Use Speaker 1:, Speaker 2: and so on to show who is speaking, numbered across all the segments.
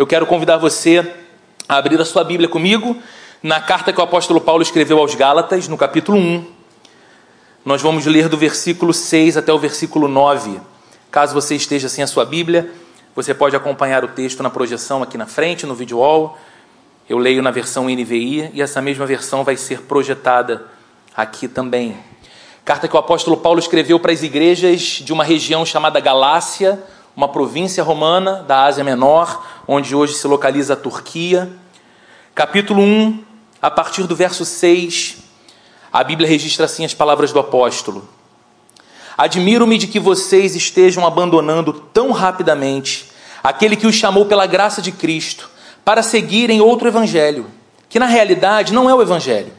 Speaker 1: eu quero convidar você a abrir a sua Bíblia comigo na carta que o apóstolo Paulo escreveu aos Gálatas, no capítulo 1. Nós vamos ler do versículo 6 até o versículo 9. Caso você esteja sem a sua Bíblia, você pode acompanhar o texto na projeção aqui na frente, no vídeo wall. Eu leio na versão NVI e essa mesma versão vai ser projetada aqui também. Carta que o apóstolo Paulo escreveu para as igrejas de uma região chamada Galácia, uma província romana da Ásia Menor, onde hoje se localiza a Turquia. Capítulo 1, a partir do verso 6, a Bíblia registra assim as palavras do apóstolo: Admiro-me de que vocês estejam abandonando tão rapidamente aquele que os chamou pela graça de Cristo para seguirem outro evangelho, que na realidade não é o evangelho.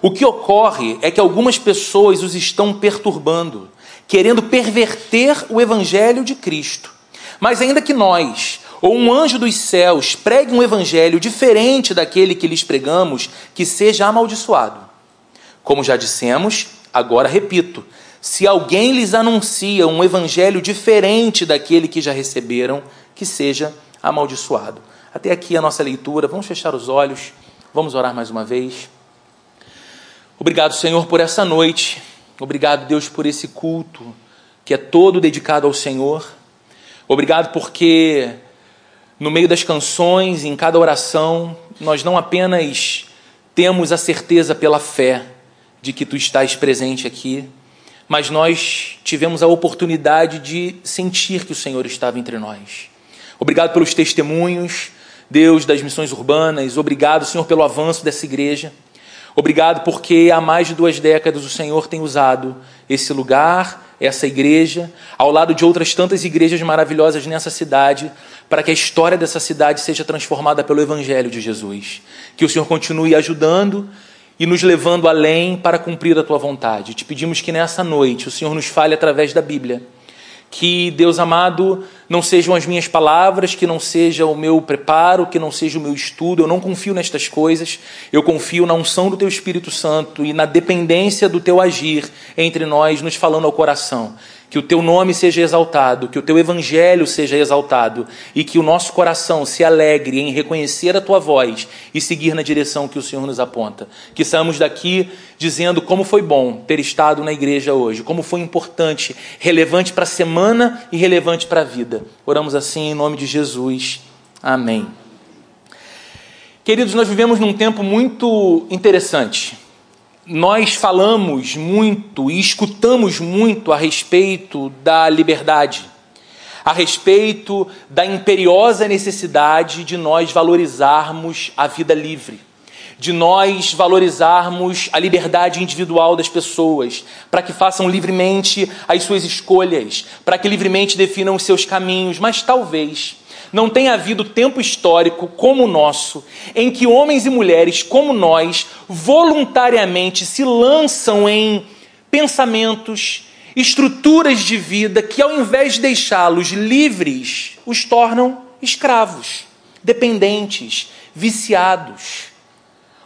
Speaker 1: O que ocorre é que algumas pessoas os estão perturbando querendo perverter o evangelho de Cristo. Mas ainda que nós, ou um anjo dos céus, pregue um evangelho diferente daquele que lhes pregamos, que seja amaldiçoado. Como já dissemos, agora repito: se alguém lhes anuncia um evangelho diferente daquele que já receberam, que seja amaldiçoado. Até aqui a nossa leitura. Vamos fechar os olhos, vamos orar mais uma vez. Obrigado, Senhor, por essa noite. Obrigado, Deus, por esse culto que é todo dedicado ao Senhor. Obrigado porque no meio das canções, em cada oração, nós não apenas temos a certeza pela fé de que tu estás presente aqui, mas nós tivemos a oportunidade de sentir que o Senhor estava entre nós. Obrigado pelos testemunhos, Deus das missões urbanas, obrigado, Senhor, pelo avanço dessa igreja. Obrigado porque há mais de duas décadas o Senhor tem usado esse lugar, essa igreja, ao lado de outras tantas igrejas maravilhosas nessa cidade, para que a história dessa cidade seja transformada pelo Evangelho de Jesus. Que o Senhor continue ajudando e nos levando além para cumprir a tua vontade. Te pedimos que nessa noite o Senhor nos fale através da Bíblia que, Deus amado, não sejam as minhas palavras, que não seja o meu preparo, que não seja o meu estudo. Eu não confio nestas coisas. Eu confio na unção do Teu Espírito Santo e na dependência do Teu agir entre nós, nos falando ao coração que o teu nome seja exaltado, que o teu evangelho seja exaltado e que o nosso coração se alegre em reconhecer a tua voz e seguir na direção que o Senhor nos aponta. Que saímos daqui dizendo como foi bom ter estado na igreja hoje, como foi importante, relevante para a semana e relevante para a vida. Oramos assim em nome de Jesus. Amém. Queridos, nós vivemos num tempo muito interessante nós falamos muito e escutamos muito a respeito da liberdade, a respeito da imperiosa necessidade de nós valorizarmos a vida livre, de nós valorizarmos a liberdade individual das pessoas, para que façam livremente as suas escolhas, para que livremente definam os seus caminhos, mas talvez não tem havido tempo histórico como o nosso, em que homens e mulheres como nós voluntariamente se lançam em pensamentos, estruturas de vida que, ao invés de deixá-los livres, os tornam escravos, dependentes, viciados.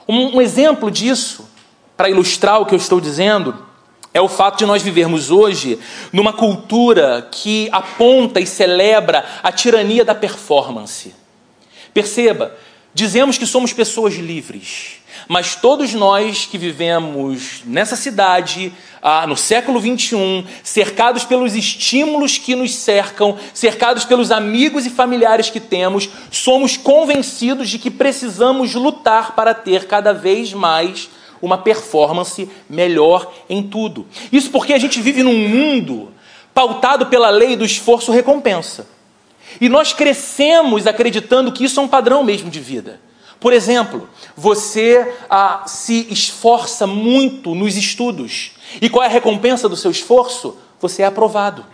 Speaker 1: Um, um exemplo disso, para ilustrar o que eu estou dizendo, é o fato de nós vivermos hoje numa cultura que aponta e celebra a tirania da performance. Perceba, dizemos que somos pessoas livres, mas todos nós que vivemos nessa cidade, ah, no século 21, cercados pelos estímulos que nos cercam, cercados pelos amigos e familiares que temos, somos convencidos de que precisamos lutar para ter cada vez mais uma performance melhor em tudo. Isso porque a gente vive num mundo pautado pela lei do esforço-recompensa. E nós crescemos acreditando que isso é um padrão mesmo de vida. Por exemplo, você ah, se esforça muito nos estudos. E qual é a recompensa do seu esforço? Você é aprovado.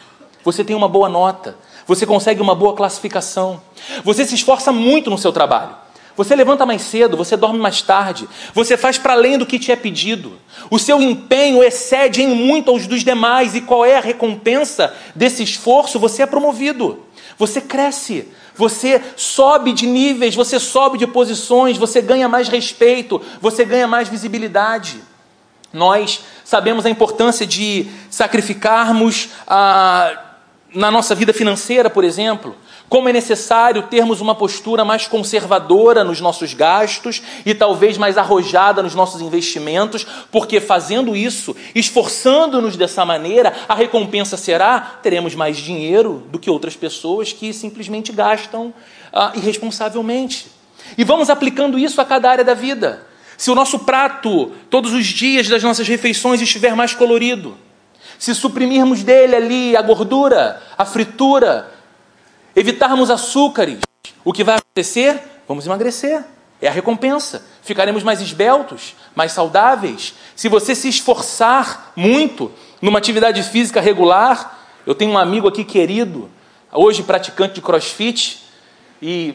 Speaker 1: Você tem uma boa nota. Você consegue uma boa classificação. Você se esforça muito no seu trabalho. Você levanta mais cedo, você dorme mais tarde, você faz para além do que te é pedido. O seu empenho excede em muito aos dos demais, e qual é a recompensa desse esforço? Você é promovido, você cresce, você sobe de níveis, você sobe de posições, você ganha mais respeito, você ganha mais visibilidade. Nós sabemos a importância de sacrificarmos a, ah, na nossa vida financeira, por exemplo como é necessário termos uma postura mais conservadora nos nossos gastos e talvez mais arrojada nos nossos investimentos, porque fazendo isso, esforçando-nos dessa maneira, a recompensa será teremos mais dinheiro do que outras pessoas que simplesmente gastam ah, irresponsavelmente. E vamos aplicando isso a cada área da vida. Se o nosso prato, todos os dias das nossas refeições, estiver mais colorido, se suprimirmos dele ali a gordura, a fritura, evitarmos açúcares, o que vai acontecer? Vamos emagrecer. É a recompensa. Ficaremos mais esbeltos, mais saudáveis. Se você se esforçar muito numa atividade física regular, eu tenho um amigo aqui querido, hoje praticante de crossfit e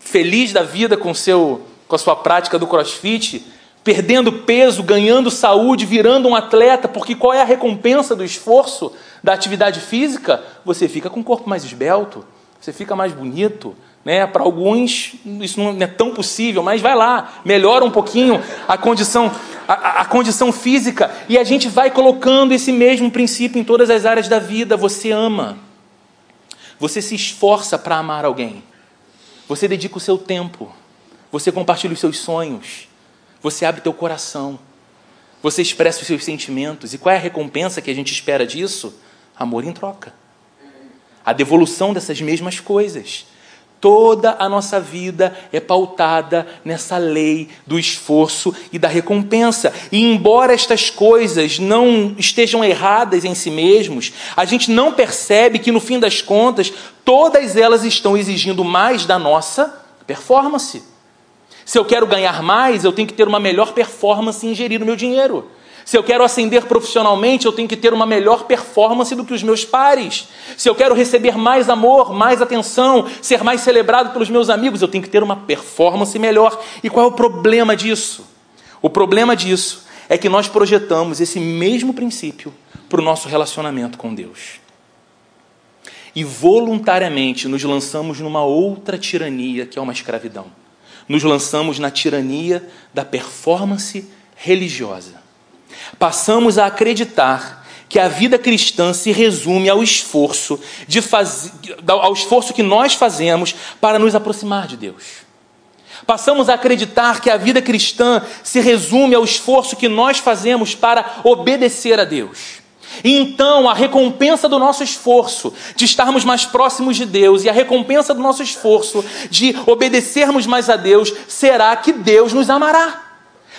Speaker 1: feliz da vida com, seu, com a sua prática do crossfit, perdendo peso, ganhando saúde, virando um atleta, porque qual é a recompensa do esforço da atividade física? Você fica com o corpo mais esbelto, você fica mais bonito. Né? Para alguns isso não é tão possível, mas vai lá, melhora um pouquinho a condição, a, a condição física e a gente vai colocando esse mesmo princípio em todas as áreas da vida. Você ama, você se esforça para amar alguém, você dedica o seu tempo, você compartilha os seus sonhos, você abre teu coração, você expressa os seus sentimentos. E qual é a recompensa que a gente espera disso? Amor em troca a devolução dessas mesmas coisas. Toda a nossa vida é pautada nessa lei do esforço e da recompensa. E embora estas coisas não estejam erradas em si mesmos, a gente não percebe que no fim das contas todas elas estão exigindo mais da nossa performance. Se eu quero ganhar mais, eu tenho que ter uma melhor performance em gerir o meu dinheiro. Se eu quero ascender profissionalmente, eu tenho que ter uma melhor performance do que os meus pares. Se eu quero receber mais amor, mais atenção, ser mais celebrado pelos meus amigos, eu tenho que ter uma performance melhor. E qual é o problema disso? O problema disso é que nós projetamos esse mesmo princípio para o nosso relacionamento com Deus. E voluntariamente nos lançamos numa outra tirania, que é uma escravidão. Nos lançamos na tirania da performance religiosa passamos a acreditar que a vida cristã se resume ao esforço de faz... ao esforço que nós fazemos para nos aproximar de Deus. Passamos a acreditar que a vida cristã se resume ao esforço que nós fazemos para obedecer a Deus. Então a recompensa do nosso esforço de estarmos mais próximos de Deus e a recompensa do nosso esforço de obedecermos mais a Deus será que Deus nos amará.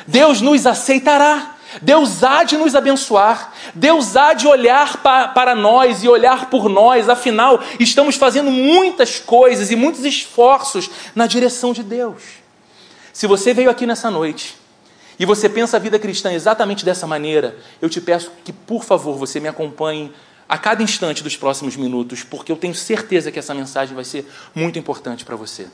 Speaker 1: Deus nos aceitará. Deus há de nos abençoar, Deus há de olhar pa, para nós e olhar por nós, afinal, estamos fazendo muitas coisas e muitos esforços na direção de Deus. Se você veio aqui nessa noite e você pensa a vida cristã exatamente dessa maneira, eu te peço que, por favor, você me acompanhe a cada instante dos próximos minutos, porque eu tenho certeza que essa mensagem vai ser muito importante para você.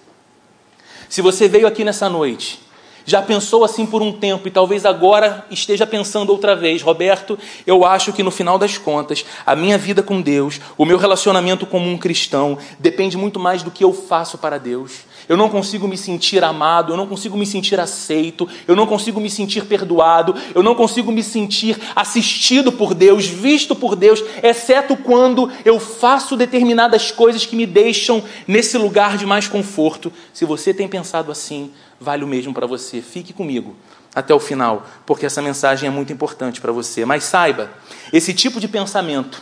Speaker 1: Se você veio aqui nessa noite já pensou assim por um tempo e talvez agora esteja pensando outra vez, Roberto, eu acho que no final das contas, a minha vida com Deus, o meu relacionamento como um cristão, depende muito mais do que eu faço para Deus. Eu não consigo me sentir amado, eu não consigo me sentir aceito, eu não consigo me sentir perdoado, eu não consigo me sentir assistido por Deus, visto por Deus, exceto quando eu faço determinadas coisas que me deixam nesse lugar de mais conforto. Se você tem pensado assim, vale o mesmo para você. Fique comigo até o final, porque essa mensagem é muito importante para você. Mas saiba, esse tipo de pensamento,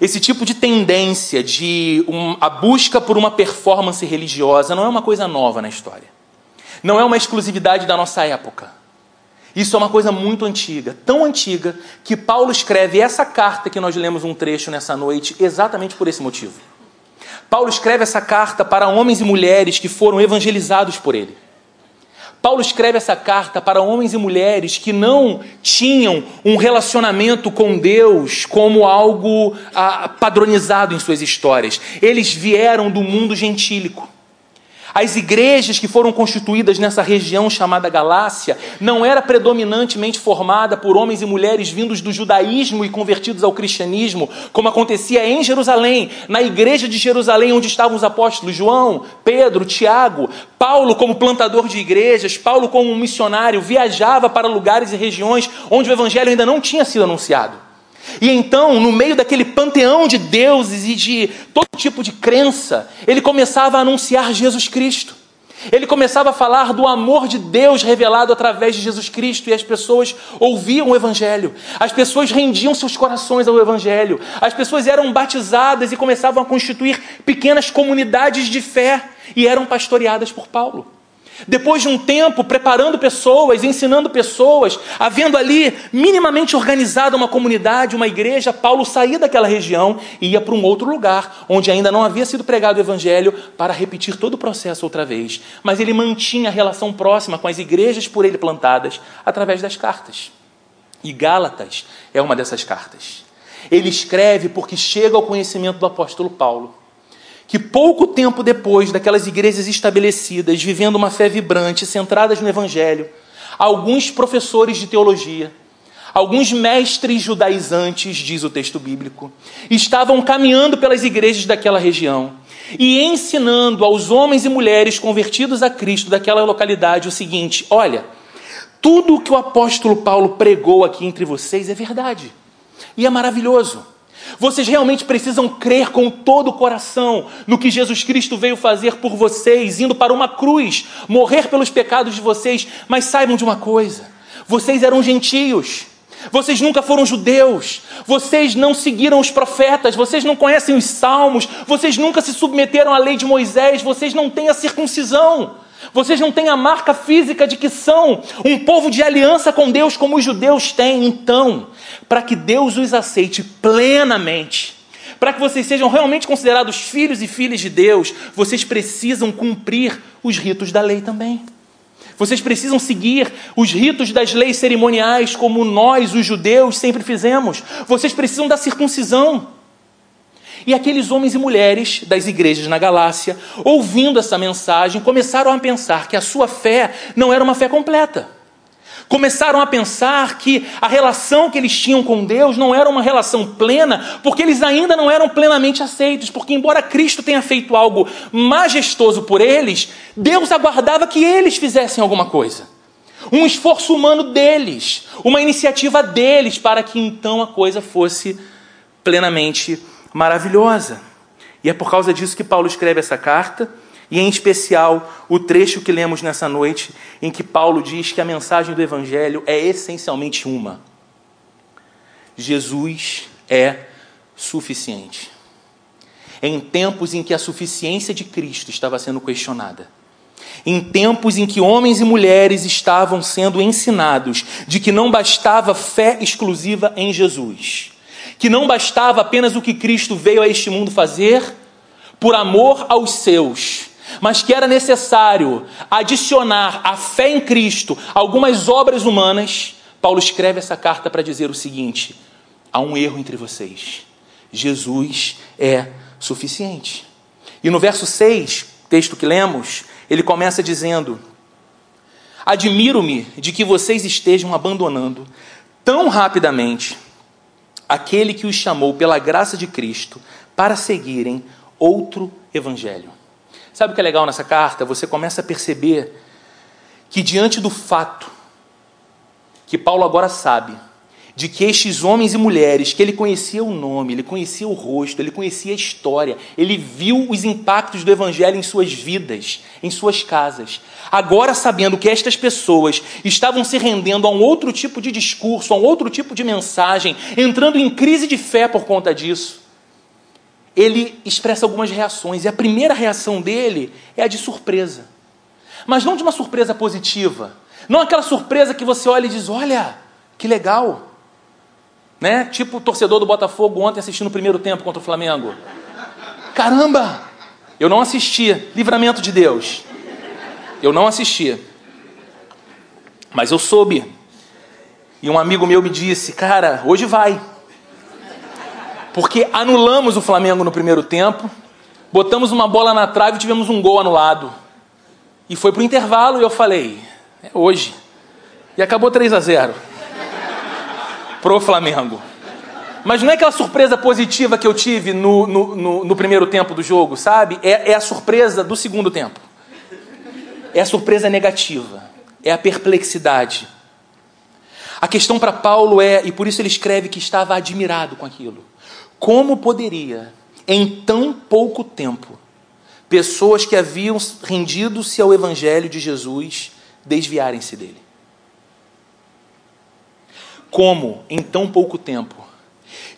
Speaker 1: esse tipo de tendência de um, a busca por uma performance religiosa não é uma coisa nova na história. Não é uma exclusividade da nossa época. Isso é uma coisa muito antiga, tão antiga que Paulo escreve essa carta que nós lemos um trecho nessa noite exatamente por esse motivo. Paulo escreve essa carta para homens e mulheres que foram evangelizados por ele. Paulo escreve essa carta para homens e mulheres que não tinham um relacionamento com Deus como algo ah, padronizado em suas histórias. Eles vieram do mundo gentílico. As igrejas que foram constituídas nessa região chamada Galácia não era predominantemente formada por homens e mulheres vindos do judaísmo e convertidos ao cristianismo, como acontecia em Jerusalém, na igreja de Jerusalém onde estavam os apóstolos João, Pedro, Tiago, Paulo como plantador de igrejas, Paulo como missionário, viajava para lugares e regiões onde o evangelho ainda não tinha sido anunciado. E então, no meio daquele panteão de deuses e de todo tipo de crença, ele começava a anunciar Jesus Cristo. Ele começava a falar do amor de Deus revelado através de Jesus Cristo e as pessoas ouviam o Evangelho, as pessoas rendiam seus corações ao Evangelho, as pessoas eram batizadas e começavam a constituir pequenas comunidades de fé e eram pastoreadas por Paulo. Depois de um tempo preparando pessoas, ensinando pessoas, havendo ali minimamente organizada uma comunidade, uma igreja, Paulo saía daquela região e ia para um outro lugar, onde ainda não havia sido pregado o evangelho, para repetir todo o processo outra vez. Mas ele mantinha a relação próxima com as igrejas por ele plantadas através das cartas. E Gálatas é uma dessas cartas. Ele escreve porque chega ao conhecimento do apóstolo Paulo que pouco tempo depois daquelas igrejas estabelecidas, vivendo uma fé vibrante, centradas no Evangelho, alguns professores de teologia, alguns mestres judaizantes, diz o texto bíblico, estavam caminhando pelas igrejas daquela região e ensinando aos homens e mulheres convertidos a Cristo daquela localidade o seguinte: olha, tudo o que o apóstolo Paulo pregou aqui entre vocês é verdade e é maravilhoso. Vocês realmente precisam crer com todo o coração no que Jesus Cristo veio fazer por vocês, indo para uma cruz, morrer pelos pecados de vocês. Mas saibam de uma coisa: vocês eram gentios. Vocês nunca foram judeus, vocês não seguiram os profetas, vocês não conhecem os salmos, vocês nunca se submeteram à lei de Moisés, vocês não têm a circuncisão. Vocês não têm a marca física de que são um povo de aliança com Deus como os judeus têm. Então, para que Deus os aceite plenamente, para que vocês sejam realmente considerados filhos e filhas de Deus, vocês precisam cumprir os ritos da lei também. Vocês precisam seguir os ritos das leis cerimoniais, como nós, os judeus, sempre fizemos. Vocês precisam da circuncisão. E aqueles homens e mulheres das igrejas na Galácia, ouvindo essa mensagem, começaram a pensar que a sua fé não era uma fé completa. Começaram a pensar que a relação que eles tinham com Deus não era uma relação plena, porque eles ainda não eram plenamente aceitos, porque, embora Cristo tenha feito algo majestoso por eles, Deus aguardava que eles fizessem alguma coisa. Um esforço humano deles, uma iniciativa deles, para que então a coisa fosse plenamente maravilhosa. E é por causa disso que Paulo escreve essa carta, e em especial o trecho que lemos nessa noite, em que Paulo diz que a mensagem do Evangelho é essencialmente uma: Jesus é suficiente. Em tempos em que a suficiência de Cristo estava sendo questionada, em tempos em que homens e mulheres estavam sendo ensinados de que não bastava fé exclusiva em Jesus, que não bastava apenas o que Cristo veio a este mundo fazer por amor aos seus, mas que era necessário adicionar à fé em Cristo algumas obras humanas, Paulo escreve essa carta para dizer o seguinte: há um erro entre vocês. Jesus é suficiente. E no verso 6, texto que lemos, ele começa dizendo: Admiro-me de que vocês estejam abandonando tão rapidamente aquele que os chamou pela graça de Cristo para seguirem outro evangelho. Sabe o que é legal nessa carta? Você começa a perceber que, diante do fato que Paulo agora sabe, de que estes homens e mulheres, que ele conhecia o nome, ele conhecia o rosto, ele conhecia a história, ele viu os impactos do Evangelho em suas vidas, em suas casas. Agora, sabendo que estas pessoas estavam se rendendo a um outro tipo de discurso, a um outro tipo de mensagem, entrando em crise de fé por conta disso, ele expressa algumas reações, e a primeira reação dele é a de surpresa. Mas não de uma surpresa positiva, não aquela surpresa que você olha e diz: Olha, que legal, né? Tipo o torcedor do Botafogo ontem assistindo o primeiro tempo contra o Flamengo. Caramba! Eu não assistia. Livramento de Deus. Eu não assistia. Mas eu soube. E um amigo meu me disse: Cara, hoje vai. Porque anulamos o Flamengo no primeiro tempo, botamos uma bola na trave e tivemos um gol anulado. E foi para o intervalo e eu falei: É hoje. E acabou 3 a 0 pro Flamengo. Mas não é aquela surpresa positiva que eu tive no, no, no, no primeiro tempo do jogo, sabe? É, é a surpresa do segundo tempo. É a surpresa negativa. É a perplexidade. A questão para Paulo é, e por isso ele escreve que estava admirado com aquilo: como poderia, em tão pouco tempo, pessoas que haviam rendido-se ao Evangelho de Jesus desviarem-se dele? Como, em tão pouco tempo,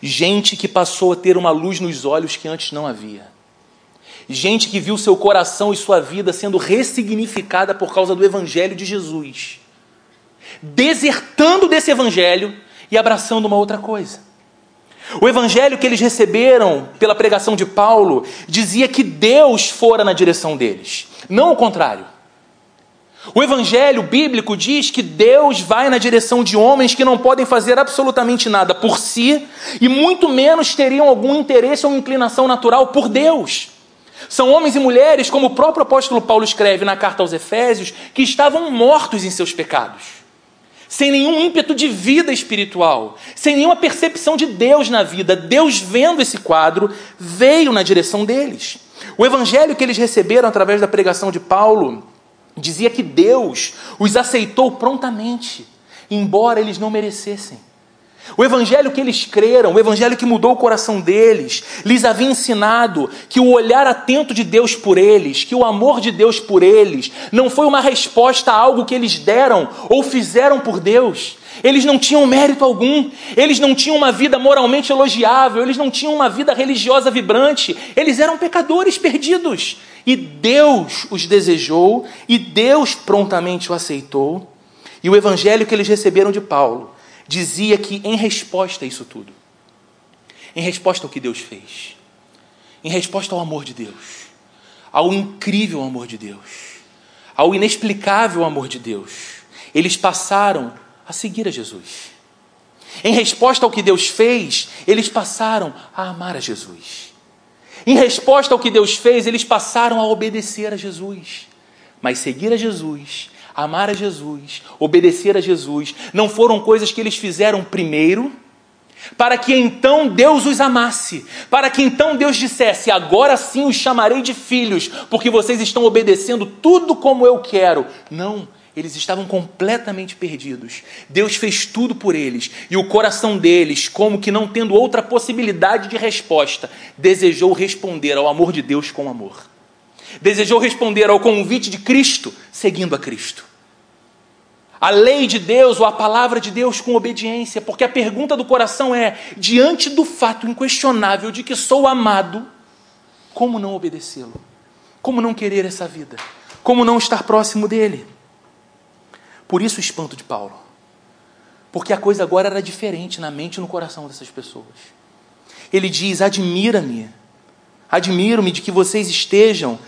Speaker 1: gente que passou a ter uma luz nos olhos que antes não havia, gente que viu seu coração e sua vida sendo ressignificada por causa do Evangelho de Jesus. Desertando desse evangelho e abraçando uma outra coisa. O evangelho que eles receberam pela pregação de Paulo dizia que Deus fora na direção deles, não o contrário. O evangelho bíblico diz que Deus vai na direção de homens que não podem fazer absolutamente nada por si e muito menos teriam algum interesse ou inclinação natural por Deus. São homens e mulheres, como o próprio apóstolo Paulo escreve na carta aos Efésios, que estavam mortos em seus pecados sem nenhum ímpeto de vida espiritual, sem nenhuma percepção de Deus na vida. Deus, vendo esse quadro, veio na direção deles. O evangelho que eles receberam através da pregação de Paulo dizia que Deus os aceitou prontamente, embora eles não merecessem. O evangelho que eles creram, o evangelho que mudou o coração deles, lhes havia ensinado que o olhar atento de Deus por eles, que o amor de Deus por eles, não foi uma resposta a algo que eles deram ou fizeram por Deus. Eles não tinham mérito algum, eles não tinham uma vida moralmente elogiável, eles não tinham uma vida religiosa vibrante, eles eram pecadores perdidos. E Deus os desejou e Deus prontamente o aceitou. E o evangelho que eles receberam de Paulo dizia que, em resposta a isso tudo, em resposta ao que Deus fez, em resposta ao amor de Deus, ao incrível amor de Deus, ao inexplicável amor de Deus, eles passaram a seguir a Jesus. Em resposta ao que Deus fez, eles passaram a amar a Jesus. Em resposta ao que Deus fez, eles passaram a obedecer a Jesus. Mas seguir a Jesus amar a Jesus, obedecer a Jesus, não foram coisas que eles fizeram primeiro, para que então Deus os amasse, para que então Deus dissesse: agora sim os chamarei de filhos, porque vocês estão obedecendo tudo como eu quero. Não. Eles estavam completamente perdidos. Deus fez tudo por eles e o coração deles, como que não tendo outra possibilidade de resposta, desejou responder ao amor de Deus com amor desejou responder ao convite de Cristo, seguindo a Cristo. A lei de Deus ou a palavra de Deus com obediência, porque a pergunta do coração é: diante do fato inquestionável de que sou amado, como não obedecê-lo? Como não querer essa vida? Como não estar próximo dele? Por isso o espanto de Paulo. Porque a coisa agora era diferente na mente e no coração dessas pessoas. Ele diz: Admira-me, admiro-me de que vocês estejam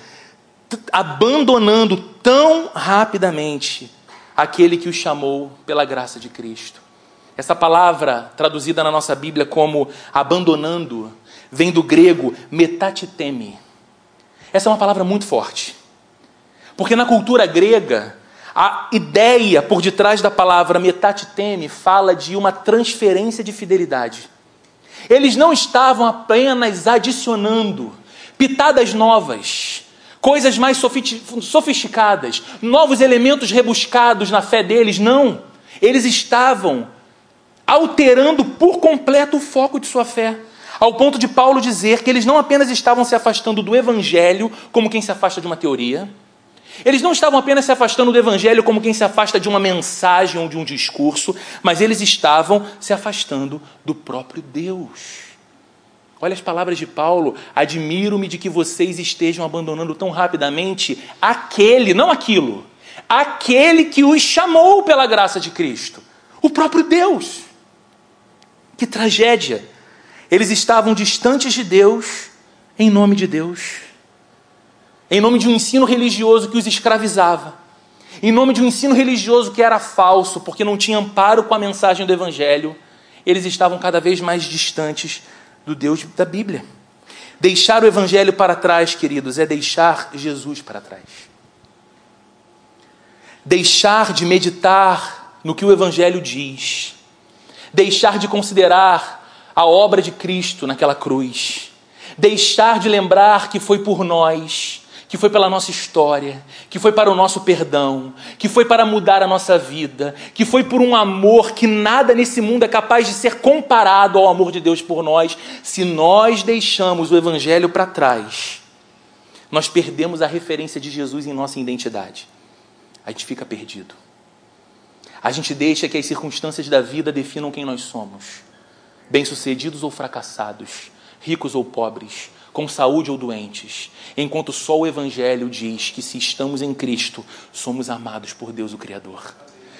Speaker 1: abandonando tão rapidamente aquele que os chamou pela graça de Cristo. Essa palavra, traduzida na nossa Bíblia como abandonando, vem do grego metatiteme. Essa é uma palavra muito forte. Porque na cultura grega, a ideia por detrás da palavra metatiteme fala de uma transferência de fidelidade. Eles não estavam apenas adicionando pitadas novas, coisas mais sofisticadas, novos elementos rebuscados na fé deles. Não. Eles estavam alterando por completo o foco de sua fé. Ao ponto de Paulo dizer que eles não apenas estavam se afastando do evangelho, como quem se afasta de uma teoria, eles não estavam apenas se afastando do evangelho como quem se afasta de uma mensagem ou de um discurso, mas eles estavam se afastando do próprio Deus. Olha as palavras de Paulo: admiro-me de que vocês estejam abandonando tão rapidamente aquele, não aquilo, aquele que os chamou pela graça de Cristo, o próprio Deus. Que tragédia! Eles estavam distantes de Deus em nome de Deus, em nome de um ensino religioso que os escravizava, em nome de um ensino religioso que era falso, porque não tinha amparo com a mensagem do Evangelho, eles estavam cada vez mais distantes do Deus da Bíblia. Deixar o Evangelho para trás, queridos, é deixar Jesus para trás. Deixar de meditar no que o Evangelho diz. Deixar de considerar a obra de Cristo naquela cruz. Deixar de lembrar que foi por nós que foi pela nossa história, que foi para o nosso perdão, que foi para mudar a nossa vida, que foi por um amor que nada nesse mundo é capaz de ser comparado ao amor de Deus por nós, se nós deixamos o Evangelho para trás, nós perdemos a referência de Jesus em nossa identidade. A gente fica perdido. A gente deixa que as circunstâncias da vida definam quem nós somos, bem-sucedidos ou fracassados, ricos ou pobres com saúde ou doentes, enquanto só o Evangelho diz que se estamos em Cristo, somos amados por Deus o Criador.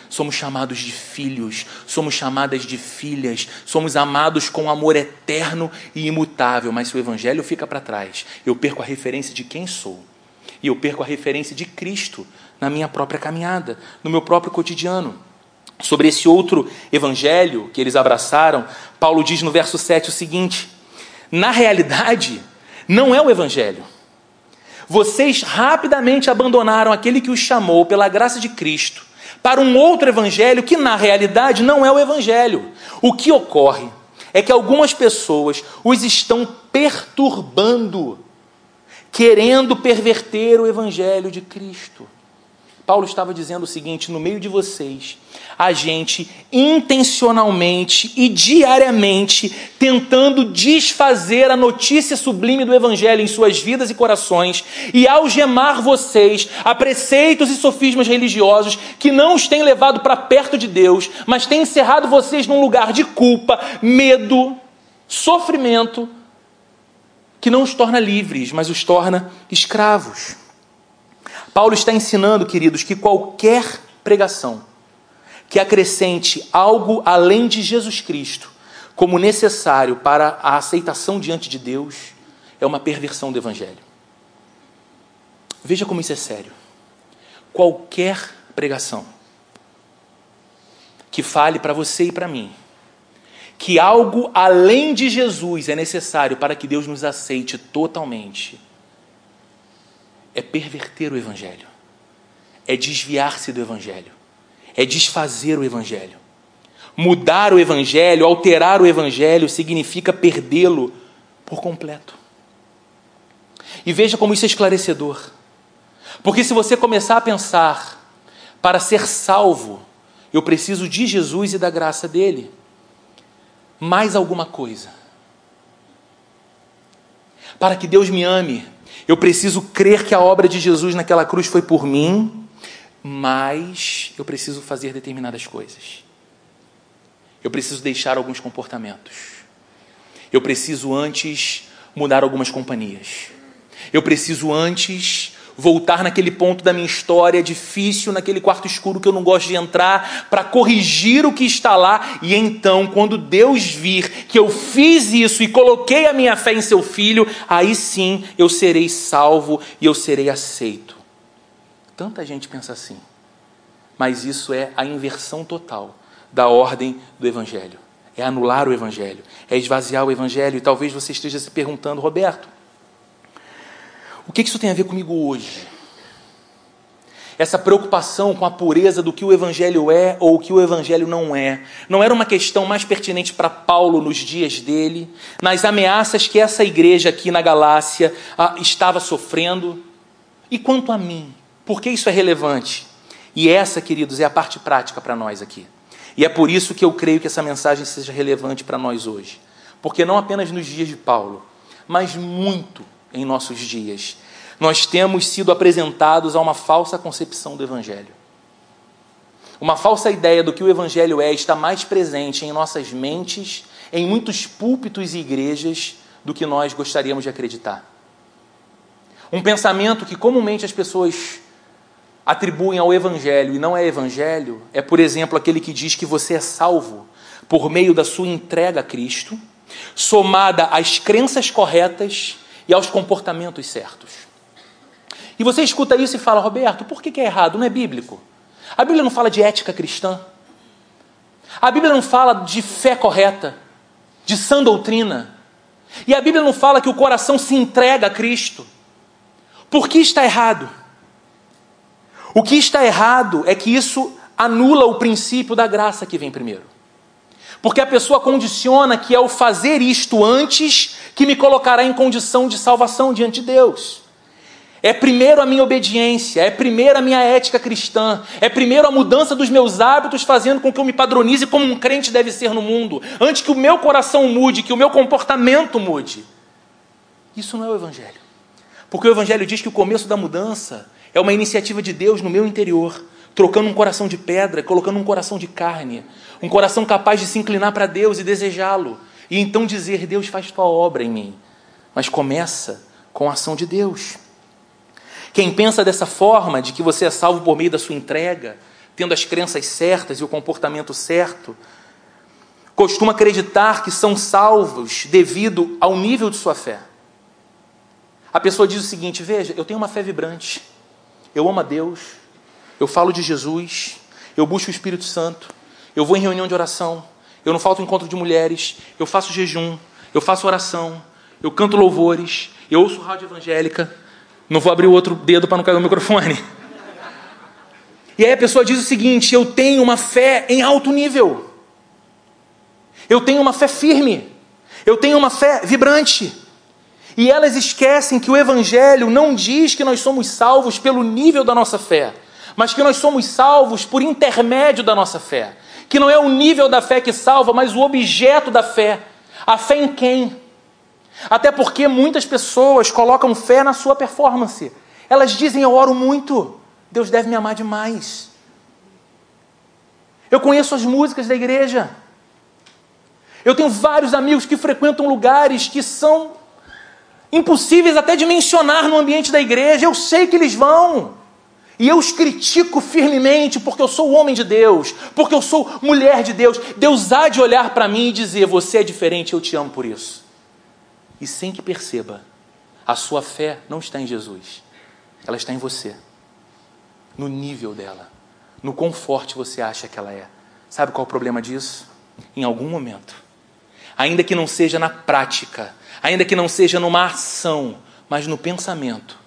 Speaker 1: Somos chamados de filhos, somos chamadas de filhas, somos amados com amor eterno e imutável. Mas se o Evangelho fica para trás, eu perco a referência de quem sou. E eu perco a referência de Cristo na minha própria caminhada, no meu próprio cotidiano. Sobre esse outro evangelho que eles abraçaram, Paulo diz no verso 7 o seguinte: Na realidade, não é o Evangelho. Vocês rapidamente abandonaram aquele que os chamou pela graça de Cristo para um outro Evangelho que, na realidade, não é o Evangelho. O que ocorre é que algumas pessoas os estão perturbando, querendo perverter o Evangelho de Cristo. Paulo estava dizendo o seguinte: no meio de vocês, a gente intencionalmente e diariamente tentando desfazer a notícia sublime do Evangelho em suas vidas e corações e algemar vocês a preceitos e sofismas religiosos que não os têm levado para perto de Deus, mas têm encerrado vocês num lugar de culpa, medo, sofrimento, que não os torna livres, mas os torna escravos. Paulo está ensinando, queridos, que qualquer pregação que acrescente algo além de Jesus Cristo como necessário para a aceitação diante de Deus é uma perversão do Evangelho. Veja como isso é sério. Qualquer pregação que fale para você e para mim que algo além de Jesus é necessário para que Deus nos aceite totalmente é perverter o Evangelho, é desviar-se do Evangelho, é desfazer o Evangelho. Mudar o Evangelho, alterar o Evangelho, significa perdê-lo por completo. E veja como isso é esclarecedor. Porque se você começar a pensar, para ser salvo, eu preciso de Jesus e da graça dele, mais alguma coisa. Para que Deus me ame, eu preciso crer que a obra de Jesus naquela cruz foi por mim, mas eu preciso fazer determinadas coisas. Eu preciso deixar alguns comportamentos. Eu preciso antes mudar algumas companhias. Eu preciso antes voltar naquele ponto da minha história difícil, naquele quarto escuro que eu não gosto de entrar, para corrigir o que está lá, e então, quando Deus vir que eu fiz isso e coloquei a minha fé em seu filho, aí sim eu serei salvo e eu serei aceito. Tanta gente pensa assim, mas isso é a inversão total da ordem do Evangelho. É anular o Evangelho, é esvaziar o Evangelho, e talvez você esteja se perguntando, Roberto, que isso tem a ver comigo hoje? Essa preocupação com a pureza do que o Evangelho é ou o que o Evangelho não é, não era uma questão mais pertinente para Paulo nos dias dele, nas ameaças que essa igreja aqui na Galácia ah, estava sofrendo? E quanto a mim, por que isso é relevante? E essa, queridos, é a parte prática para nós aqui. E é por isso que eu creio que essa mensagem seja relevante para nós hoje. Porque não apenas nos dias de Paulo, mas muito em nossos dias, nós temos sido apresentados a uma falsa concepção do Evangelho. Uma falsa ideia do que o Evangelho é está mais presente em nossas mentes, em muitos púlpitos e igrejas, do que nós gostaríamos de acreditar. Um pensamento que comumente as pessoas atribuem ao Evangelho e não é Evangelho é, por exemplo, aquele que diz que você é salvo por meio da sua entrega a Cristo, somada às crenças corretas e aos comportamentos certos. E você escuta isso e fala, Roberto, por que é errado? Não é bíblico. A Bíblia não fala de ética cristã. A Bíblia não fala de fé correta, de sã doutrina. E a Bíblia não fala que o coração se entrega a Cristo. Por que está errado? O que está errado é que isso anula o princípio da graça que vem primeiro. Porque a pessoa condiciona que é o fazer isto antes que me colocará em condição de salvação diante de Deus. É primeiro a minha obediência, é primeiro a minha ética cristã, é primeiro a mudança dos meus hábitos, fazendo com que eu me padronize como um crente deve ser no mundo, antes que o meu coração mude, que o meu comportamento mude. Isso não é o Evangelho. Porque o Evangelho diz que o começo da mudança é uma iniciativa de Deus no meu interior, trocando um coração de pedra, colocando um coração de carne, um coração capaz de se inclinar para Deus e desejá-lo, e então dizer: Deus faz tua obra em mim. Mas começa com a ação de Deus. Quem pensa dessa forma, de que você é salvo por meio da sua entrega, tendo as crenças certas e o comportamento certo, costuma acreditar que são salvos devido ao nível de sua fé. A pessoa diz o seguinte: veja, eu tenho uma fé vibrante, eu amo a Deus, eu falo de Jesus, eu busco o Espírito Santo, eu vou em reunião de oração, eu não falto encontro de mulheres, eu faço jejum, eu faço oração, eu canto louvores, eu ouço rádio evangélica, não vou abrir o outro dedo para não cair o microfone. E aí a pessoa diz o seguinte: eu tenho uma fé em alto nível, eu tenho uma fé firme, eu tenho uma fé vibrante. E elas esquecem que o Evangelho não diz que nós somos salvos pelo nível da nossa fé, mas que nós somos salvos por intermédio da nossa fé. Que não é o nível da fé que salva, mas o objeto da fé. A fé em quem? Até porque muitas pessoas colocam fé na sua performance. Elas dizem: Eu oro muito, Deus deve me amar demais. Eu conheço as músicas da igreja. Eu tenho vários amigos que frequentam lugares que são impossíveis até de mencionar no ambiente da igreja. Eu sei que eles vão. E eu os critico firmemente porque eu sou homem de Deus, porque eu sou mulher de Deus. Deus há de olhar para mim e dizer: Você é diferente, eu te amo por isso. E sem que perceba, a sua fé não está em Jesus, ela está em você, no nível dela, no quão forte você acha que ela é. Sabe qual é o problema disso? Em algum momento, ainda que não seja na prática, ainda que não seja numa ação, mas no pensamento,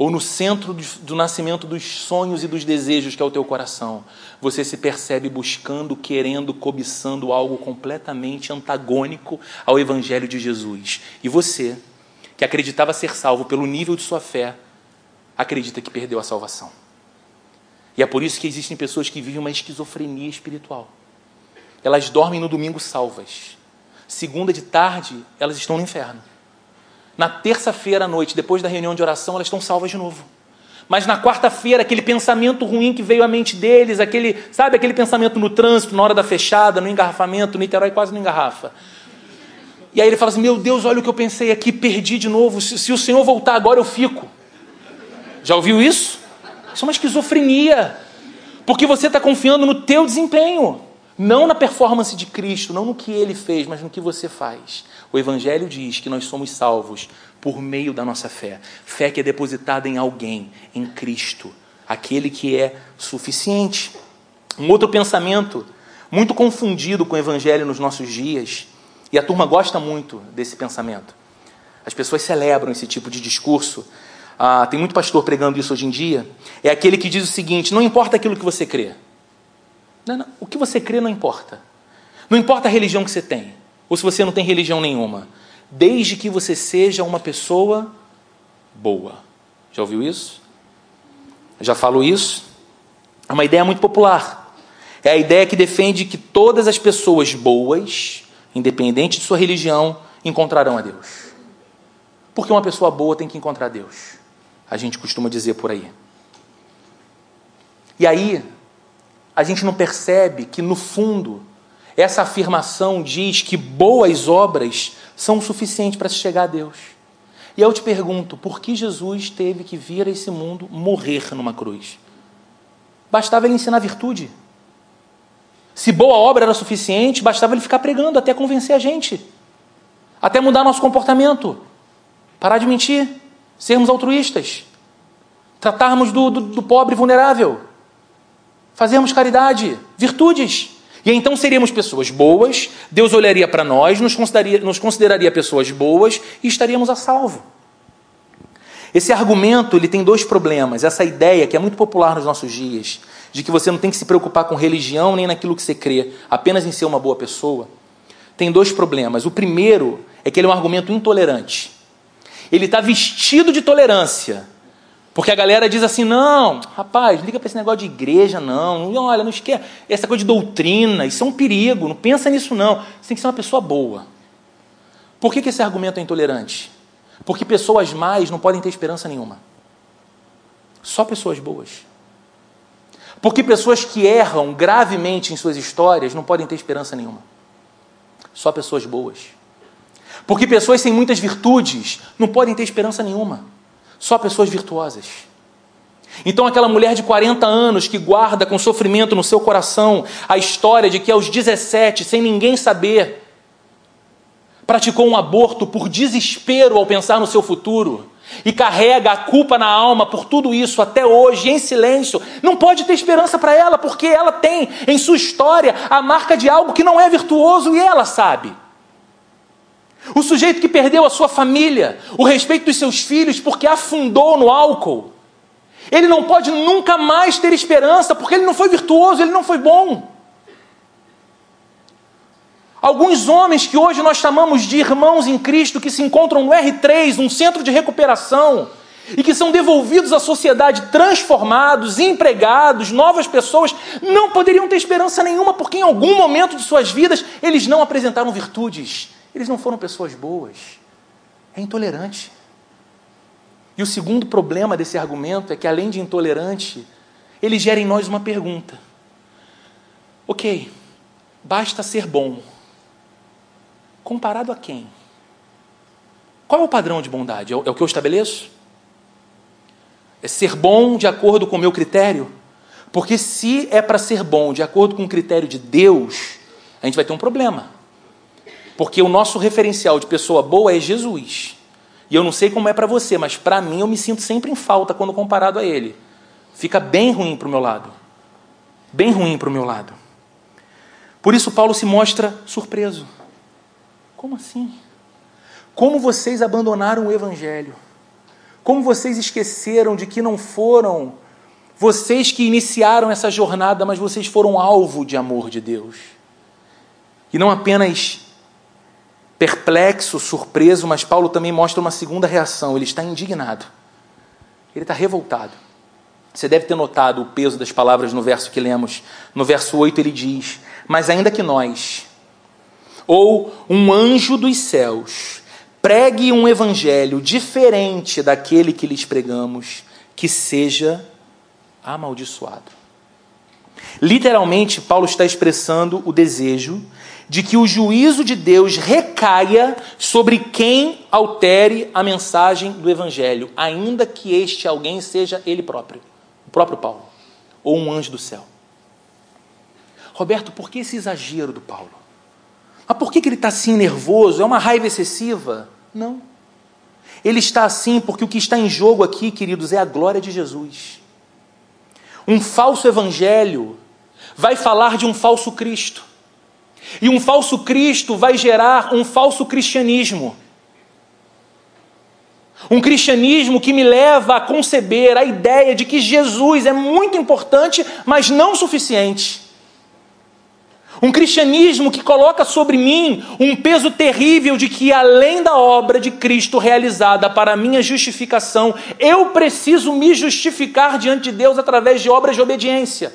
Speaker 1: ou no centro do nascimento dos sonhos e dos desejos que é o teu coração, você se percebe buscando, querendo, cobiçando algo completamente antagônico ao Evangelho de Jesus. E você, que acreditava ser salvo pelo nível de sua fé, acredita que perdeu a salvação. E é por isso que existem pessoas que vivem uma esquizofrenia espiritual. Elas dormem no domingo salvas. Segunda de tarde, elas estão no inferno. Na terça-feira à noite, depois da reunião de oração, elas estão salvas de novo. Mas na quarta-feira, aquele pensamento ruim que veio à mente deles, aquele, sabe, aquele pensamento no trânsito, na hora da fechada, no engarrafamento, no Niterói quase não engarrafa. E aí ele fala assim: Meu Deus, olha o que eu pensei aqui, perdi de novo. Se, se o Senhor voltar agora, eu fico. Já ouviu isso? Isso é uma esquizofrenia. Porque você está confiando no teu desempenho. Não na performance de Cristo, não no que ele fez, mas no que você faz. O Evangelho diz que nós somos salvos por meio da nossa fé. Fé que é depositada em alguém, em Cristo, aquele que é suficiente. Um outro pensamento, muito confundido com o Evangelho nos nossos dias, e a turma gosta muito desse pensamento. As pessoas celebram esse tipo de discurso. Ah, tem muito pastor pregando isso hoje em dia. É aquele que diz o seguinte: não importa aquilo que você crê. Não, não. O que você crê não importa. Não importa a religião que você tem, ou se você não tem religião nenhuma, desde que você seja uma pessoa boa. Já ouviu isso? Já falo isso? É uma ideia muito popular. É a ideia que defende que todas as pessoas boas, independente de sua religião, encontrarão a Deus. Porque uma pessoa boa tem que encontrar Deus. A gente costuma dizer por aí. E aí, a gente não percebe que, no fundo, essa afirmação diz que boas obras são o suficiente para se chegar a Deus. E eu te pergunto, por que Jesus teve que vir a esse mundo morrer numa cruz? Bastava ele ensinar virtude. Se boa obra era suficiente, bastava ele ficar pregando até convencer a gente, até mudar nosso comportamento, parar de mentir, sermos altruístas, tratarmos do, do, do pobre vulnerável fazermos caridade, virtudes. E então seríamos pessoas boas, Deus olharia para nós, nos consideraria, nos consideraria pessoas boas e estaríamos a salvo. Esse argumento ele tem dois problemas. Essa ideia, que é muito popular nos nossos dias, de que você não tem que se preocupar com religião nem naquilo que você crê, apenas em ser uma boa pessoa, tem dois problemas. O primeiro é que ele é um argumento intolerante. Ele está vestido de tolerância, Porque a galera diz assim: não, rapaz, liga para esse negócio de igreja, não. Olha, não esquece. Essa coisa de doutrina, isso é um perigo. Não pensa nisso, não. Você tem que ser uma pessoa boa. Por que, que esse argumento é intolerante? Porque pessoas más não podem ter esperança nenhuma. Só pessoas boas. Porque pessoas que erram gravemente em suas histórias não podem ter esperança nenhuma. Só pessoas boas. Porque pessoas sem muitas virtudes não podem ter esperança nenhuma. Só pessoas virtuosas. Então, aquela mulher de 40 anos que guarda com sofrimento no seu coração a história de que aos 17, sem ninguém saber, praticou um aborto por desespero ao pensar no seu futuro e carrega a culpa na alma por tudo isso até hoje, em silêncio, não pode ter esperança para ela, porque ela tem em sua história a marca de algo que não é virtuoso e ela sabe. O sujeito que perdeu a sua família, o respeito dos seus filhos porque afundou no álcool, ele não pode nunca mais ter esperança porque ele não foi virtuoso, ele não foi bom. Alguns homens que hoje nós chamamos de irmãos em Cristo, que se encontram no R3, um centro de recuperação, e que são devolvidos à sociedade transformados, empregados, novas pessoas, não poderiam ter esperança nenhuma, porque em algum momento de suas vidas eles não apresentaram virtudes, eles não foram pessoas boas. É intolerante. E o segundo problema desse argumento é que, além de intolerante, ele gera em nós uma pergunta. Ok, basta ser bom. Comparado a quem? Qual é o padrão de bondade? É o é que eu estabeleço? É ser bom de acordo com o meu critério? Porque se é para ser bom de acordo com o critério de Deus, a gente vai ter um problema. Porque o nosso referencial de pessoa boa é Jesus. E eu não sei como é para você, mas para mim eu me sinto sempre em falta quando comparado a ele. Fica bem ruim para o meu lado. Bem ruim para o meu lado. Por isso Paulo se mostra surpreso. Como assim? Como vocês abandonaram o evangelho? Como vocês esqueceram de que não foram vocês que iniciaram essa jornada, mas vocês foram alvo de amor de Deus? E não apenas perplexo, surpreso, mas Paulo também mostra uma segunda reação. Ele está indignado. Ele está revoltado. Você deve ter notado o peso das palavras no verso que lemos. No verso 8 ele diz: Mas ainda que nós, ou um anjo dos céus, pregue um evangelho diferente daquele que lhes pregamos, que seja amaldiçoado. Literalmente, Paulo está expressando o desejo de que o juízo de Deus recaia sobre quem altere a mensagem do Evangelho, ainda que este alguém seja ele próprio, o próprio Paulo, ou um anjo do céu. Roberto, por que esse exagero do Paulo? Mas por que, que ele está assim nervoso? É uma raiva excessiva? Não. Ele está assim porque o que está em jogo aqui, queridos, é a glória de Jesus. Um falso evangelho vai falar de um falso Cristo. E um falso Cristo vai gerar um falso cristianismo. Um cristianismo que me leva a conceber a ideia de que Jesus é muito importante, mas não suficiente. Um cristianismo que coloca sobre mim um peso terrível de que, além da obra de Cristo realizada para minha justificação, eu preciso me justificar diante de Deus através de obras de obediência.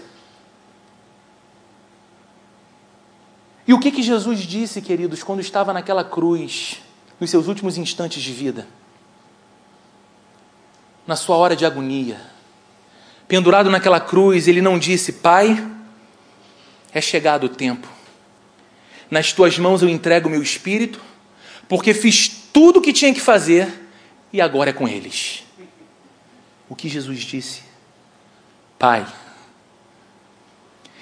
Speaker 1: E o que, que Jesus disse, queridos, quando estava naquela cruz, nos seus últimos instantes de vida? Na sua hora de agonia, pendurado naquela cruz, ele não disse: Pai, é chegado o tempo, nas tuas mãos eu entrego o meu espírito, porque fiz tudo o que tinha que fazer e agora é com eles. O que Jesus disse? Pai,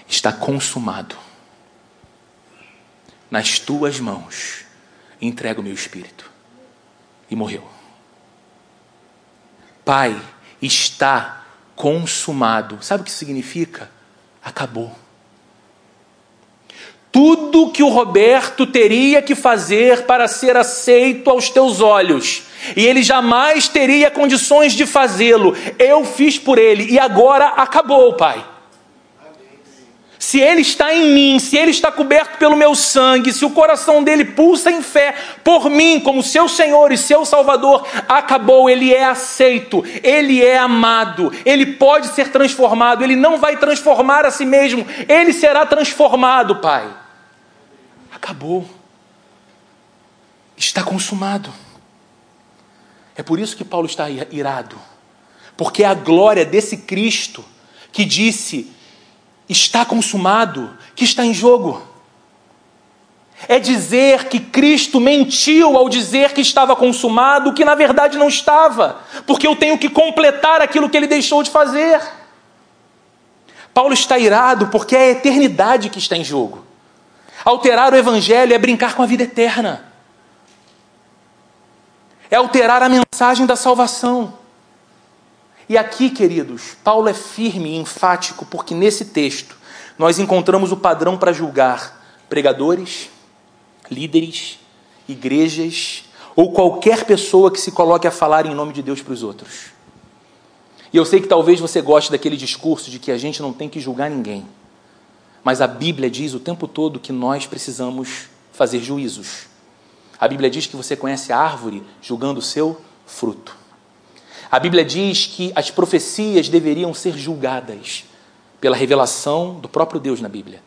Speaker 1: está consumado nas tuas mãos entrego o meu espírito. E morreu. Pai, está consumado. Sabe o que significa? Acabou. Tudo que o Roberto teria que fazer para ser aceito aos teus olhos, e ele jamais teria condições de fazê-lo, eu fiz por ele, e agora acabou, Pai. Se ele está em mim, se ele está coberto pelo meu sangue, se o coração dele pulsa em fé por mim como seu Senhor e seu Salvador, acabou, ele é aceito, ele é amado, ele pode ser transformado, ele não vai transformar a si mesmo, ele será transformado, Pai. Acabou. Está consumado. É por isso que Paulo está irado, porque é a glória desse Cristo que disse: está consumado, que está em jogo. É dizer que Cristo mentiu ao dizer que estava consumado, que na verdade não estava, porque eu tenho que completar aquilo que ele deixou de fazer. Paulo está irado porque é a eternidade que está em jogo. Alterar o evangelho é brincar com a vida eterna, é alterar a mensagem da salvação. E aqui, queridos, Paulo é firme e enfático, porque nesse texto nós encontramos o padrão para julgar pregadores, líderes, igrejas ou qualquer pessoa que se coloque a falar em nome de Deus para os outros. E eu sei que talvez você goste daquele discurso de que a gente não tem que julgar ninguém. Mas a Bíblia diz o tempo todo que nós precisamos fazer juízos. A Bíblia diz que você conhece a árvore julgando o seu fruto. A Bíblia diz que as profecias deveriam ser julgadas pela revelação do próprio Deus na Bíblia.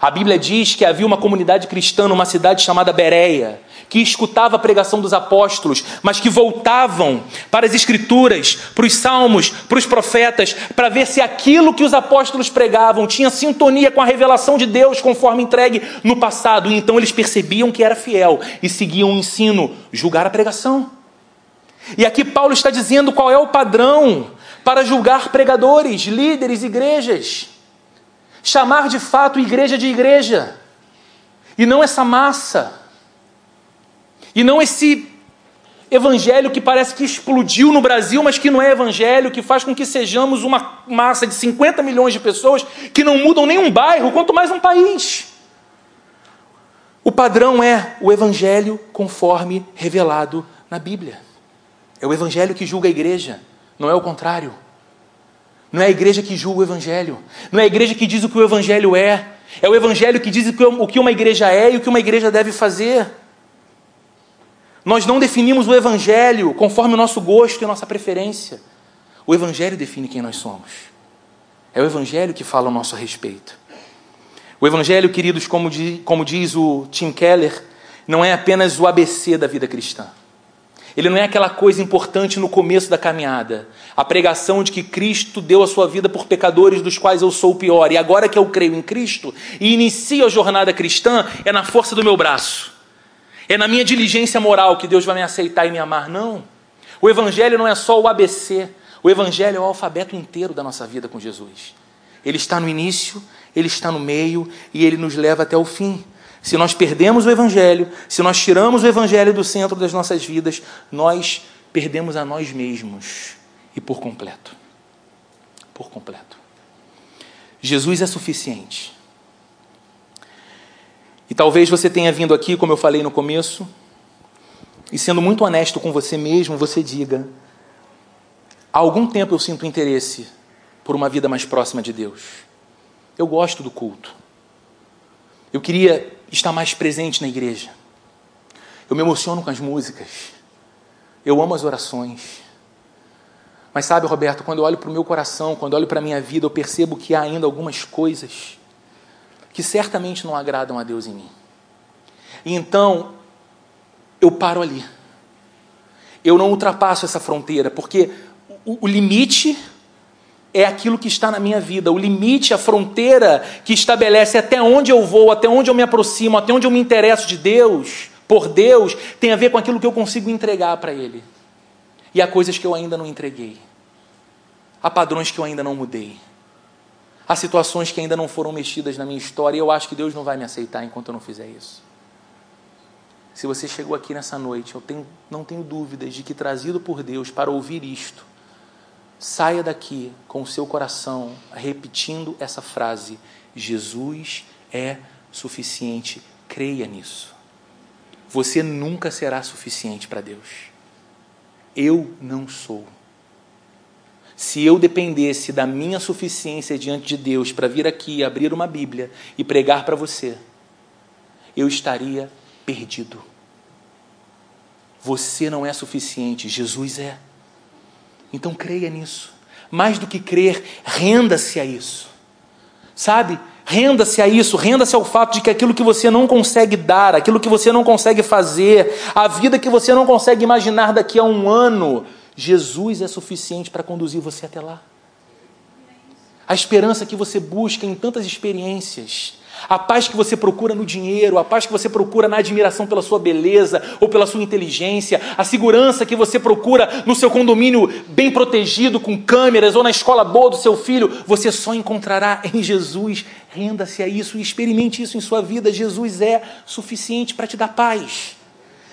Speaker 1: A Bíblia diz que havia uma comunidade cristã numa cidade chamada Bereia, que escutava a pregação dos apóstolos, mas que voltavam para as Escrituras, para os salmos, para os profetas, para ver se aquilo que os apóstolos pregavam tinha sintonia com a revelação de Deus conforme entregue no passado. E então eles percebiam que era fiel e seguiam o ensino, julgar a pregação. E aqui Paulo está dizendo qual é o padrão para julgar pregadores, líderes, igrejas. Chamar de fato igreja de igreja. E não essa massa. E não esse evangelho que parece que explodiu no Brasil, mas que não é evangelho, que faz com que sejamos uma massa de 50 milhões de pessoas que não mudam nem um bairro, quanto mais um país. O padrão é o evangelho conforme revelado na Bíblia. É o Evangelho que julga a igreja, não é o contrário. Não é a igreja que julga o Evangelho. Não é a igreja que diz o que o Evangelho é. É o Evangelho que diz o que uma igreja é e o que uma igreja deve fazer. Nós não definimos o Evangelho conforme o nosso gosto e a nossa preferência. O Evangelho define quem nós somos. É o Evangelho que fala o nosso respeito. O Evangelho, queridos, como diz, como diz o Tim Keller, não é apenas o ABC da vida cristã. Ele não é aquela coisa importante no começo da caminhada. A pregação de que Cristo deu a sua vida por pecadores dos quais eu sou o pior. E agora que eu creio em Cristo e inicio a jornada cristã, é na força do meu braço. É na minha diligência moral que Deus vai me aceitar e me amar. Não. O Evangelho não é só o ABC. O Evangelho é o alfabeto inteiro da nossa vida com Jesus. Ele está no início, ele está no meio e ele nos leva até o fim. Se nós perdemos o Evangelho, se nós tiramos o Evangelho do centro das nossas vidas, nós perdemos a nós mesmos e por completo. Por completo. Jesus é suficiente. E talvez você tenha vindo aqui, como eu falei no começo, e sendo muito honesto com você mesmo, você diga: há algum tempo eu sinto interesse por uma vida mais próxima de Deus. Eu gosto do culto. Eu queria estar mais presente na igreja. Eu me emociono com as músicas. Eu amo as orações. Mas sabe, Roberto, quando eu olho para o meu coração, quando eu olho para a minha vida, eu percebo que há ainda algumas coisas que certamente não agradam a Deus em mim. E então, eu paro ali. Eu não ultrapasso essa fronteira, porque o, o limite é aquilo que está na minha vida, o limite, a fronteira que estabelece até onde eu vou, até onde eu me aproximo, até onde eu me interesso de Deus, por Deus, tem a ver com aquilo que eu consigo entregar para Ele. E há coisas que eu ainda não entreguei, há padrões que eu ainda não mudei, há situações que ainda não foram mexidas na minha história e eu acho que Deus não vai me aceitar enquanto eu não fizer isso. Se você chegou aqui nessa noite, eu tenho, não tenho dúvidas de que, trazido por Deus para ouvir isto, Saia daqui com o seu coração repetindo essa frase: Jesus é suficiente. Creia nisso. Você nunca será suficiente para Deus. Eu não sou. Se eu dependesse da minha suficiência diante de Deus para vir aqui, abrir uma Bíblia e pregar para você, eu estaria perdido. Você não é suficiente, Jesus é. Então creia nisso. Mais do que crer, renda-se a isso. Sabe? Renda-se a isso, renda-se ao fato de que aquilo que você não consegue dar, aquilo que você não consegue fazer, a vida que você não consegue imaginar daqui a um ano, Jesus é suficiente para conduzir você até lá. A esperança que você busca em tantas experiências, a paz que você procura no dinheiro, a paz que você procura na admiração pela sua beleza ou pela sua inteligência, a segurança que você procura no seu condomínio bem protegido, com câmeras, ou na escola boa do seu filho, você só encontrará em Jesus. Renda-se a isso e experimente isso em sua vida. Jesus é suficiente para te dar paz.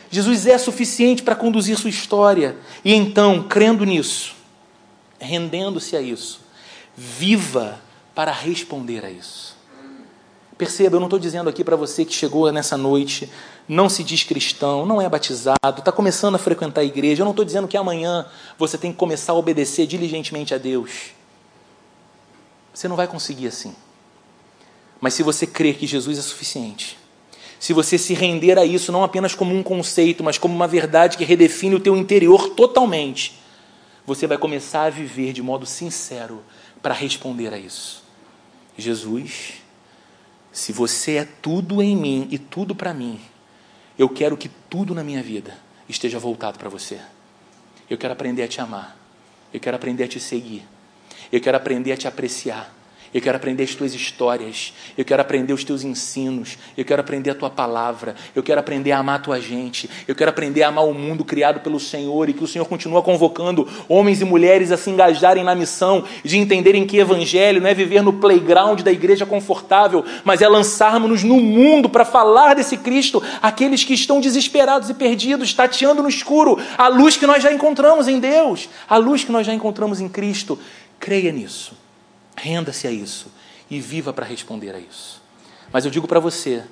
Speaker 1: Jesus é suficiente para conduzir sua história. E então, crendo nisso, rendendo-se a isso, viva para responder a isso. Perceba, eu não estou dizendo aqui para você que chegou nessa noite, não se diz cristão, não é batizado, está começando a frequentar a igreja. Eu não estou dizendo que amanhã você tem que começar a obedecer diligentemente a Deus. Você não vai conseguir assim. Mas se você crer que Jesus é suficiente, se você se render a isso não apenas como um conceito, mas como uma verdade que redefine o teu interior totalmente, você vai começar a viver de modo sincero para responder a isso. Jesus, se você é tudo em mim e tudo para mim, eu quero que tudo na minha vida esteja voltado para você. Eu quero aprender a te amar. Eu quero aprender a te seguir. Eu quero aprender a te apreciar. Eu quero aprender as tuas histórias. Eu quero aprender os teus ensinos. Eu quero aprender a tua palavra. Eu quero aprender a amar a tua gente. Eu quero aprender a amar o mundo criado pelo Senhor e que o Senhor continua convocando homens e mulheres a se engajarem na missão, de entenderem que evangelho não é viver no playground da igreja confortável, mas é lançarmos-nos no mundo para falar desse Cristo àqueles que estão desesperados e perdidos, tateando no escuro, a luz que nós já encontramos em Deus, a luz que nós já encontramos em Cristo. Creia nisso. Renda-se a isso e viva para responder a isso. Mas eu digo para você,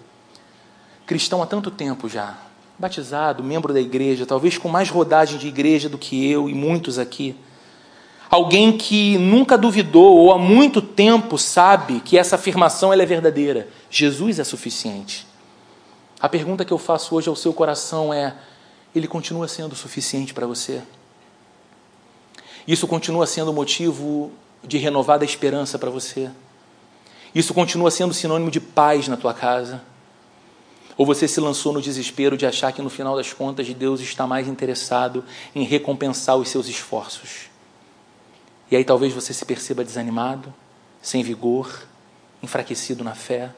Speaker 1: cristão há tanto tempo já, batizado, membro da igreja, talvez com mais rodagem de igreja do que eu e muitos aqui, alguém que nunca duvidou ou há muito tempo sabe que essa afirmação ela é verdadeira. Jesus é suficiente. A pergunta que eu faço hoje ao seu coração é: ele continua sendo suficiente para você? Isso continua sendo motivo de renovada esperança para você? Isso continua sendo sinônimo de paz na tua casa? Ou você se lançou no desespero de achar que no final das contas Deus está mais interessado em recompensar os seus esforços? E aí talvez você se perceba desanimado, sem vigor, enfraquecido na fé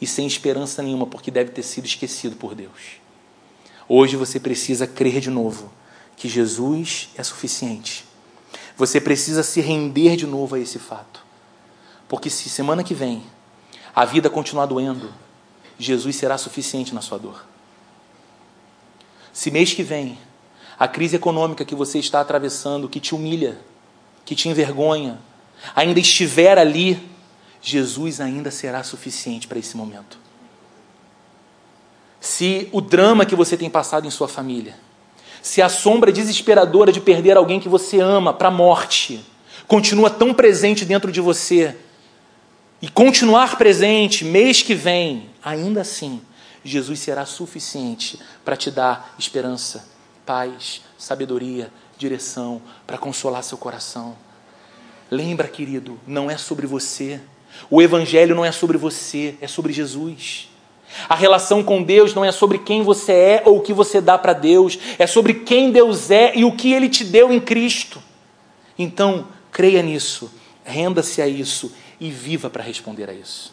Speaker 1: e sem esperança nenhuma, porque deve ter sido esquecido por Deus. Hoje você precisa crer de novo que Jesus é suficiente você precisa se render de novo a esse fato. Porque se semana que vem a vida continuar doendo, Jesus será suficiente na sua dor. Se mês que vem a crise econômica que você está atravessando, que te humilha, que te envergonha, ainda estiver ali, Jesus ainda será suficiente para esse momento. Se o drama que você tem passado em sua família, se a sombra desesperadora de perder alguém que você ama para a morte continua tão presente dentro de você, e continuar presente mês que vem, ainda assim, Jesus será suficiente para te dar esperança, paz, sabedoria, direção, para consolar seu coração. Lembra, querido, não é sobre você. O Evangelho não é sobre você, é sobre Jesus. A relação com Deus não é sobre quem você é ou o que você dá para Deus, é sobre quem Deus é e o que Ele te deu em Cristo. Então, creia nisso, renda-se a isso e viva para responder a isso.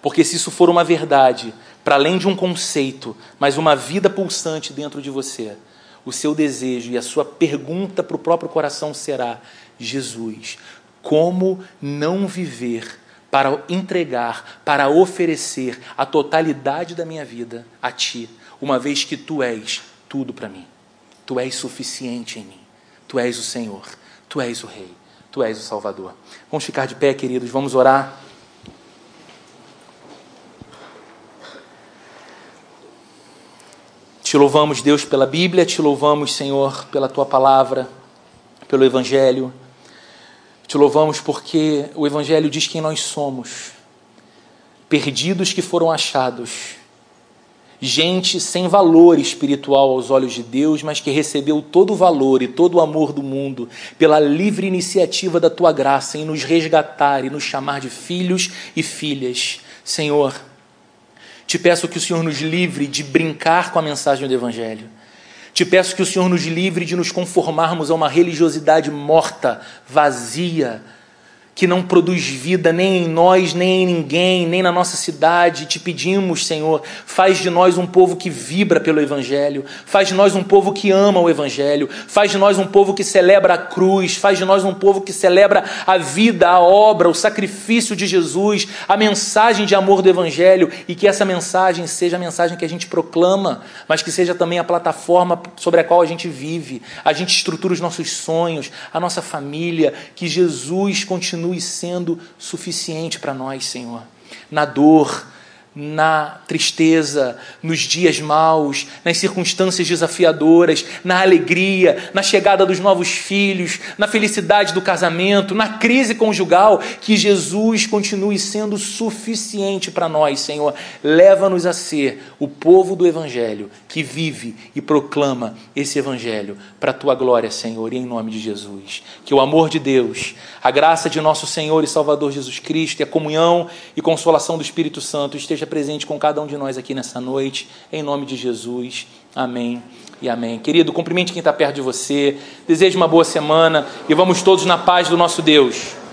Speaker 1: Porque se isso for uma verdade, para além de um conceito, mas uma vida pulsante dentro de você, o seu desejo e a sua pergunta para o próprio coração será: Jesus, como não viver para entregar, para oferecer a totalidade da minha vida a Ti, uma vez que Tu és tudo para mim. Tu és suficiente em mim. Tu és o Senhor. Tu és o Rei. Tu és o Salvador. Vamos ficar de pé, queridos. Vamos orar. Te louvamos, Deus, pela Bíblia. Te louvamos, Senhor, pela Tua palavra pelo Evangelho. Te louvamos porque o Evangelho diz quem nós somos. Perdidos que foram achados. Gente sem valor espiritual aos olhos de Deus, mas que recebeu todo o valor e todo o amor do mundo pela livre iniciativa da tua graça em nos resgatar e nos chamar de filhos e filhas. Senhor, te peço que o Senhor nos livre de brincar com a mensagem do Evangelho te peço que o Senhor nos livre de nos conformarmos a uma religiosidade morta, vazia, que não produz vida nem em nós, nem em ninguém, nem na nossa cidade. Te pedimos, Senhor, faz de nós um povo que vibra pelo Evangelho, faz de nós um povo que ama o Evangelho, faz de nós um povo que celebra a cruz, faz de nós um povo que celebra a vida, a obra, o sacrifício de Jesus, a mensagem de amor do Evangelho e que essa mensagem seja a mensagem que a gente proclama, mas que seja também a plataforma sobre a qual a gente vive, a gente estrutura os nossos sonhos, a nossa família, que Jesus continue continue sendo suficiente para nós, Senhor. Na dor, na tristeza, nos dias maus, nas circunstâncias desafiadoras, na alegria, na chegada dos novos filhos, na felicidade do casamento, na crise conjugal, que Jesus continue sendo suficiente para nós, Senhor. Leva-nos a ser o povo do Evangelho que vive e proclama esse Evangelho para a tua glória, Senhor, e em nome de Jesus. Que o amor de Deus, a graça de nosso Senhor e Salvador Jesus Cristo e a comunhão e consolação do Espírito Santo esteja presente com cada um de nós aqui nessa noite, em nome de Jesus. Amém e amém. Querido, cumprimente quem está perto de você, deseje uma boa semana e vamos todos na paz do nosso Deus.